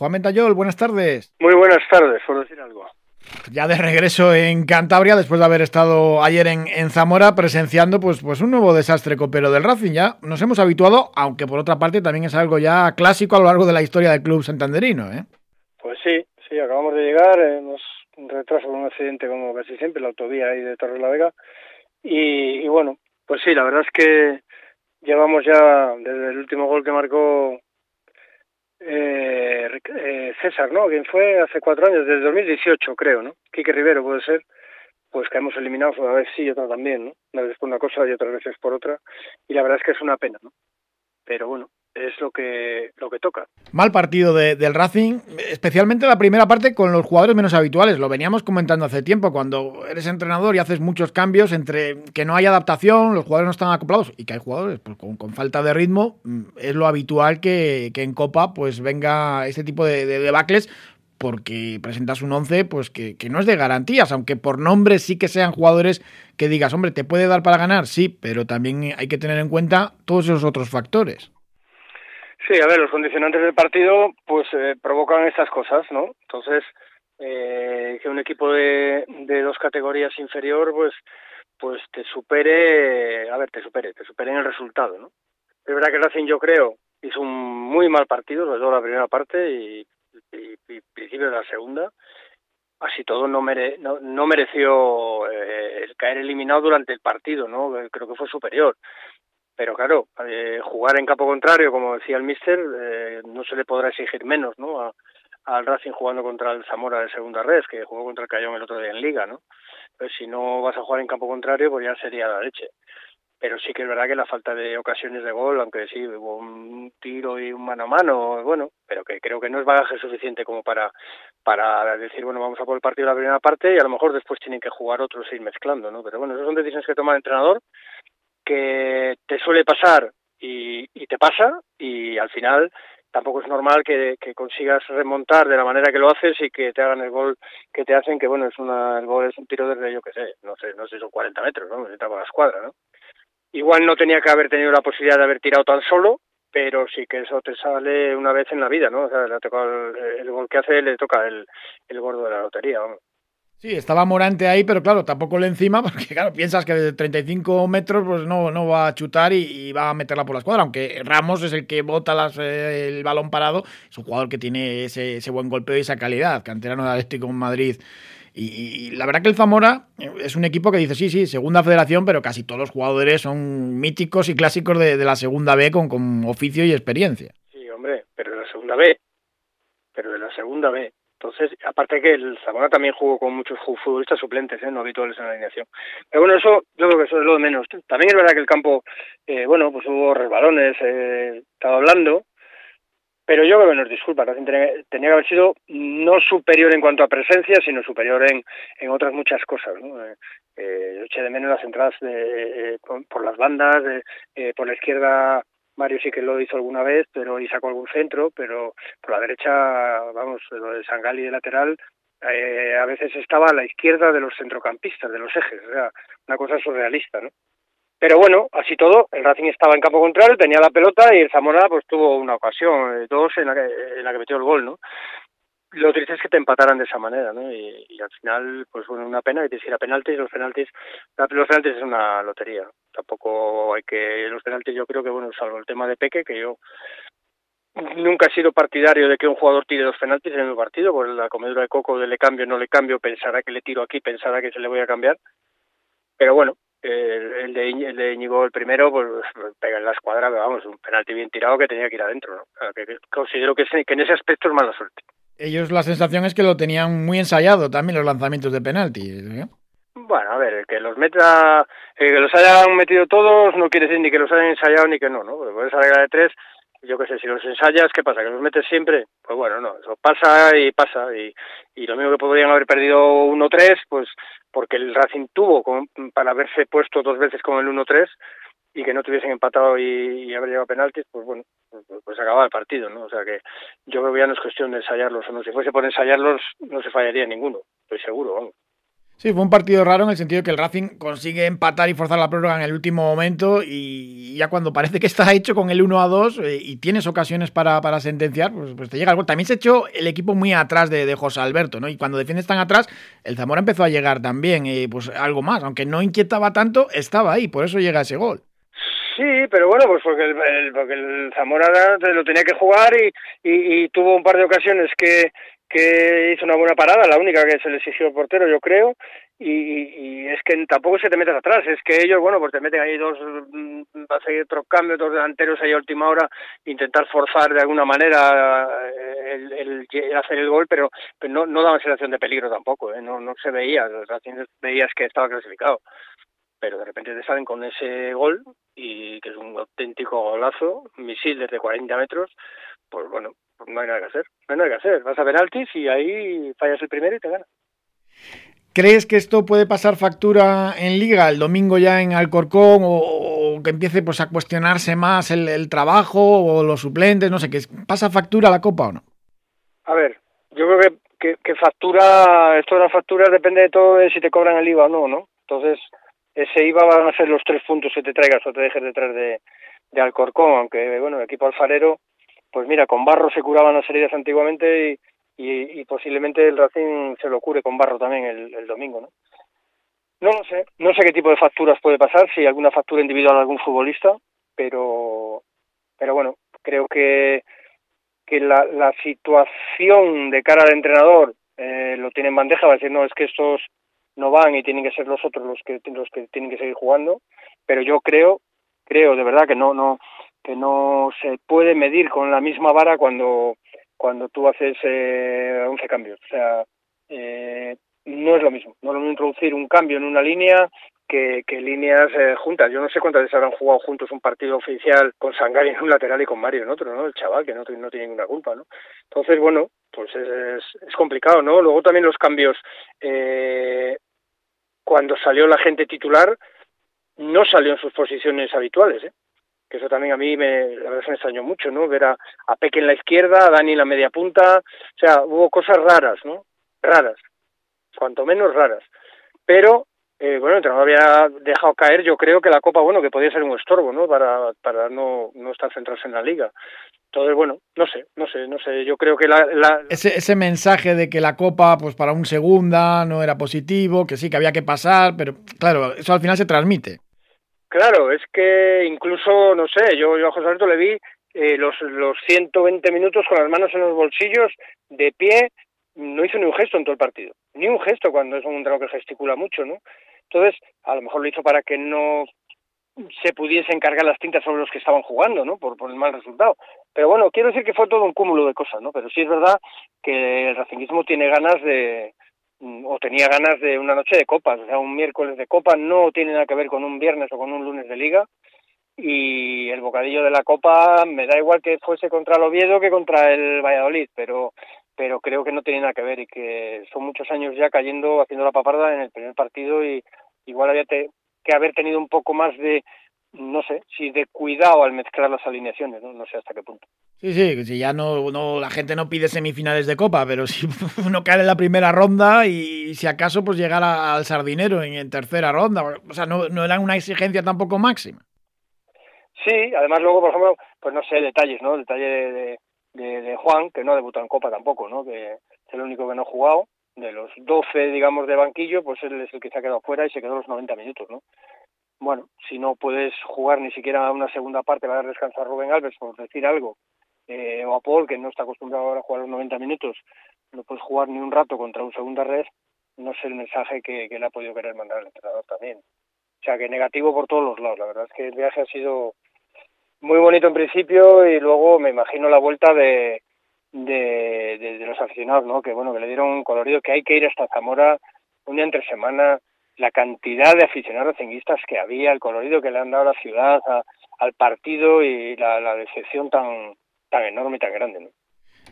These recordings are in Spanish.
Juan Mentayol, buenas tardes. Muy buenas tardes, por decir algo. Ya de regreso en Cantabria, después de haber estado ayer en, Zamora presenciando pues, pues un nuevo desastre copero del Racing. Ya nos hemos habituado, aunque por otra parte también es algo ya clásico a lo largo de la historia del club santanderino. ¿eh? Pues sí, sí, acabamos de llegar, hemos retraso con un accidente como casi siempre, la autovía ahí de Torre la Vega. Y, y bueno, pues sí, la verdad es que llevamos ya desde el último gol que marcó eh, eh, César, ¿no? Quien fue hace cuatro años, desde 2018 creo, ¿no? Quique Rivero puede ser, pues que hemos eliminado una vez sí y otra también, ¿no? Una vez por una cosa y otras veces por otra, y la verdad es que es una pena, ¿no? Pero bueno, es lo que lo que toca. Mal partido del Racing, especialmente la primera parte con los jugadores menos habituales. Lo veníamos comentando hace tiempo, cuando eres entrenador y haces muchos cambios entre que no hay adaptación, los jugadores no están acoplados y que hay jugadores pues, con, falta de ritmo, mm, es lo habitual que, en Copa pues venga este tipo de, debacles porque presentas un 11 pues que, que, no es de garantías, aunque por nombre sí que sean jugadores que digas, hombre, ¿te puede dar para ganar? Sí, pero también hay que tener en cuenta todos esos otros factores. Sí, a ver, los condicionantes del partido pues eh, provocan estas cosas, ¿no? Entonces, eh, que un equipo de, de dos categorías inferior pues pues te supere, a ver, te supere, te supere en el resultado, ¿no? Es verdad que Racing yo creo hizo un muy mal partido, sobre todo la primera parte y, y, principio de la segunda. Así todo no, mere, no, no mereció eh, caer eliminado durante el partido, ¿no? Creo que fue superior pero claro, eh, jugar en campo contrario, como decía el míster, eh, no se le podrá exigir menos, ¿no? al Racing jugando contra el Zamora de segunda red, que jugó contra el Cayón el otro día en Liga, ¿no? Pues si no vas a jugar en campo contrario, pues ya sería la leche. Pero sí que es verdad que la falta de ocasiones de gol, aunque sí hubo un tiro y un mano a mano, bueno, pero que creo que no es bagaje suficiente como para para decir, bueno, vamos a por el partido de la primera parte y a lo mejor después tienen que jugar otros e ir mezclando, ¿no? Pero bueno, esas son decisiones que toma el entrenador que te suele pasar y, te pasa y al final tampoco es normal que, consigas remontar de la manera que lo haces y que te hagan el gol que te hacen, que bueno, es una, el gol es un tiro desde, yo que sé, no sé, no sé, son 40 metros, ¿no? Por la escuadra, ¿no? Igual no tenía que haber tenido la posibilidad de haber tirado tan solo, pero sí que eso te sale una vez en la vida, ¿no? O sea, le ha tocado el, gol que hace, le toca el, el gordo de la lotería, vamos. Sí, estaba Morante ahí, pero claro, tampoco le encima, porque claro, piensas que desde 35 metros pues no, no va a chutar y, va a meterla por la escuadra, aunque Ramos es el que bota eh, el balón parado, es un jugador que tiene ese, buen golpeo y esa calidad, canterano de Atlético en Madrid. Y, la verdad que el Zamora es un equipo que dice, sí, sí, segunda federación, pero casi todos los jugadores son míticos y clásicos de, de la segunda B con, con oficio y experiencia. Sí, hombre, pero de la segunda B, pero de la segunda B. Entonces, aparte que el Zamora también jugó con muchos futbolistas suplentes, ¿eh? no habituales en la alineación. Pero bueno, eso yo creo que eso es lo de menos. También es verdad que el campo, eh, bueno, pues hubo resbalones, eh, estaba hablando, pero yo creo que nos disculpa, tenía, que haber sido no superior en cuanto a presencia, sino superior en, en otras muchas cosas. ¿no? Eh, eh yo eché de menos las entradas de, por, las bandas, por la izquierda Mario sí que lo hizo alguna vez, pero y sacó algún centro, pero por la derecha, vamos, lo de Sangali de lateral, eh, a veces estaba a la izquierda de los centrocampistas, de los ejes, o sea, una cosa surrealista, ¿no? Pero bueno, así todo, el Racing estaba en campo contrario, tenía la pelota y el Zamora pues tuvo una ocasión, eh, dos en la que, en la que metió el gol, ¿no? Lo triste es que te empataran de esa manera, ¿no? Y, al final, pues bueno, una pena que te hiciera penaltis, los penaltis, los penaltis es una lotería. Tampoco hay que, los penaltis yo creo que, bueno, salvo el tema de Peque, que yo nunca he sido partidario de que un jugador tire dos penaltis en el partido, por la comedura de coco de le cambio, no le cambio, pensará que le tiro aquí, pensará que se le voy a cambiar. Pero bueno, el, de, el de Íñigo, el primero, pues pega en la escuadra, vamos, un penalti bien tirado que tenía que ir adentro, ¿no? que, considero que, que en ese aspecto es mala suerte ellos la sensación es que lo tenían muy ensayado también los lanzamientos de penalti. ¿eh? Bueno, a ver, que los meta, que los hayan metido todos no quiere decir ni que los hayan ensayado ni que no, ¿no? Porque puedes regla de tres, yo qué sé, si los ensayas, ¿qué pasa? ¿Que los metes siempre? Pues bueno, no, eso pasa y pasa. Y, y lo mismo que podrían haber perdido 1-3, pues porque el Racing tuvo para haberse puesto dos veces con el 1-3 y que no tuviesen empatado y, haber llegado a penaltis, pues bueno, pues, pues acababa el partido, ¿no? O sea que yo creo que ya no es cuestión de ensayarlos o no. Si fuese por ensayarlos, no se fallaría ninguno, estoy seguro, vamos. Sí, fue un partido raro en el sentido que el Racing consigue empatar y forzar la prórroga en el último momento y ya cuando parece que está hecho con el 1 a 2 eh, y tienes ocasiones para, para sentenciar, pues, pues, te llega el gol. También se echó el equipo muy atrás de, José Alberto, ¿no? Y cuando defiendes tan atrás, el Zamora empezó a llegar también, y pues algo más, aunque no inquietaba tanto, estaba ahí, por eso llega ese gol. Sí, pero bueno, pues porque el, porque el Zamora lo tenía que jugar y, tuvo un par de ocasiones que, que hizo una buena parada, la única que se le exigió el portero, yo creo, y, es que tampoco se te metes atrás, es que ellos, bueno, pues te meten ahí dos, mm, seguir otros cambios, dos delanteros ahí a última hora, intentar forzar de alguna manera eh, el, el, hacer el gol, pero, no, no daban sensación de peligro tampoco, ¿eh? no, no se veía, veías que estaba clasificado pero de repente te salen con ese gol y que es un auténtico golazo, misil desde 40 metros, pues bueno, no hay nada que hacer, no hay nada que hacer. Vas a penaltis y ahí fallas el primero y te gana. ¿Crees que esto puede pasar factura en Liga el domingo ya en Alcorcón o, que empiece pues a cuestionarse más el, trabajo o los suplentes? No sé, ¿que pasa factura la Copa o no? A ver, yo creo que, que, factura, esto de la factura depende de todo de si te cobran el IVA o no, ¿no? Entonces, ese IVA van a ser los tres puntos que te traigas o te dejes detrás de, Alcorcón, aunque bueno, el equipo alfarero pues mira, con barro se curaban las heridas antiguamente y, y, posiblemente el Racing se lo cure con barro también el, el domingo, ¿no? No lo sé, no sé qué tipo de facturas puede pasar, si alguna factura individual a algún futbolista, pero, pero bueno, creo que, que la, la situación de cara al entrenador eh, lo tiene en bandeja, va a decir, no, es que estos van y tienen que ser los otros los que, los que tienen que seguir jugando, pero yo creo, creo de verdad que no, no, que no se puede medir con la misma vara cuando cuando tú haces eh, 11 cambios. O sea, eh, no es lo mismo. No es lo mismo introducir un cambio en una línea que, que líneas eh, juntas. Yo no sé cuántas veces habrán jugado juntos un partido oficial con Sangari en un lateral y con Mario en otro, ¿no? El chaval, que no, no tiene ninguna culpa, ¿no? Entonces, bueno, pues es, es complicado, ¿no? Luego también los cambios. Eh, cuando salió la gente titular, no salió en sus posiciones habituales, ¿eh? que eso también a mí me, la verdad me extrañó mucho, ¿no? Ver a, a Peque en la izquierda, a Dani en la media punta, o sea, hubo cosas raras, ¿no? Raras, cuanto menos raras. Pero, eh, bueno, el entrenador había dejado caer, yo creo que la Copa, bueno, que podía ser un estorbo, ¿no? Para, para no, no estar centrados en la Liga. Entonces, bueno, no sé, no sé, no sé, yo creo que la... la... Ese, ese mensaje de que la Copa, pues para un segunda, no era positivo, que sí, que había que pasar, pero claro, eso al final se transmite. Claro, es que incluso, no sé, yo, yo a José Alberto le vi eh, los, los 120 minutos con las manos en los bolsillos, de pie, no hizo ni un gesto en todo el partido. Ni un gesto cuando es un entrenador que gesticula mucho, ¿no? Entonces, a lo mejor lo hizo para que no se pudiese encargar las tintas sobre los que estaban jugando, ¿no? Por, por el mal resultado. Pero bueno, quiero decir que fue todo un cúmulo de cosas, ¿no? Pero sí es verdad que el racinguismo tiene ganas de, Mm, o tenía ganas de una noche de copas, o sea, un miércoles de copa no tiene nada que ver con un viernes o con un lunes de liga y el bocadillo de la copa me da igual que fuese contra el Oviedo que contra el Valladolid, pero pero creo que no tiene nada que ver y que son muchos años ya cayendo haciendo la paparda en el primer partido y igual había que haber tenido un poco más de no sé, si de cuidado al mezclar las alineaciones, no, no sé hasta qué punto. Sí, sí, si ya no, no, la gente no pide semifinales de Copa, pero si uno cae en la primera ronda y si acaso pues llegar al sardinero en, tercera ronda, o sea, no, no era una exigencia tampoco máxima. Sí, además luego, por ejemplo, pues no sé, detalles, ¿no? Detalle de, de, de, Juan, que no debutó en Copa tampoco, ¿no? Que es el único que no ha jugado. De los 12, digamos, de banquillo, pues él es el que se ha quedado fuera y se quedó los 90 minutos, ¿no? Bueno, si no puedes jugar ni siquiera una segunda parte, va a dar descanso a Rubén Alves, por decir algo, eh, o a Paul, que no está acostumbrado ahora a jugar los 90 minutos, no puedes jugar ni un rato contra un segunda red, no sé el mensaje que, le ha podido querer mandar al entrenador también. O sea, que negativo por todos los lados. La verdad es que el viaje ha sido muy bonito en principio y luego me imagino la vuelta de, de los aficionados, ¿no? Que bueno, que le dieron un colorido, que hay que ir hasta Zamora un día entre semana, la cantidad de aficionados racinguistas que había, el colorido que le han dado a la ciudad, al partido y la, decepción tan, tan enorme y tan grande. ¿no?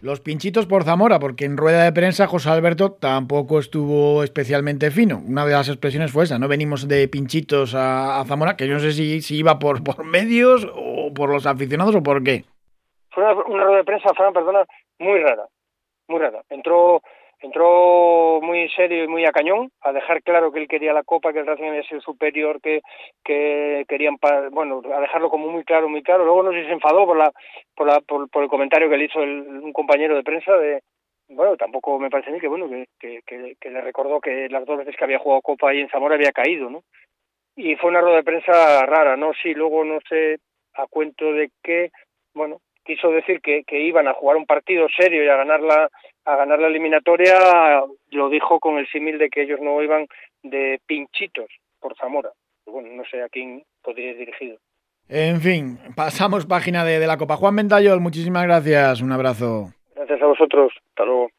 Los pinchitos por Zamora, porque en rueda de prensa José Alberto tampoco estuvo especialmente fino. Una de las expresiones fue esa, no venimos de pinchitos a, Zamora, que yo no sé si, si iba por, por medios o por los aficionados o por qué. Fue una, rueda de prensa, Fran, perdona, muy rara, muy rara. Entró entró muy serio y muy a cañón, a dejar claro que él quería la Copa, que el Racing había sido superior, que, que querían, bueno, a dejarlo como muy claro, muy claro. Luego no sé si se enfadó por, la, por, la, por, el comentario que le hizo un compañero de prensa de, bueno, tampoco me parece mí que, bueno, que, que, que, le recordó que las dos veces que había jugado Copa ahí en Zamora había caído, ¿no? Y fue una rueda de prensa rara, ¿no? Sí, luego no sé a cuento de qué, bueno, quiso decir que, que iban a jugar un partido serio y a ganar la, a ganar la eliminatoria, lo dijo con el símil de que ellos no iban de pinchitos por Zamora. Bueno, no sé a quién podría ir dirigido. En fin, pasamos página de, de la Copa. Juan Mentayol, muchísimas gracias. Un abrazo. Gracias a vosotros. Hasta luego.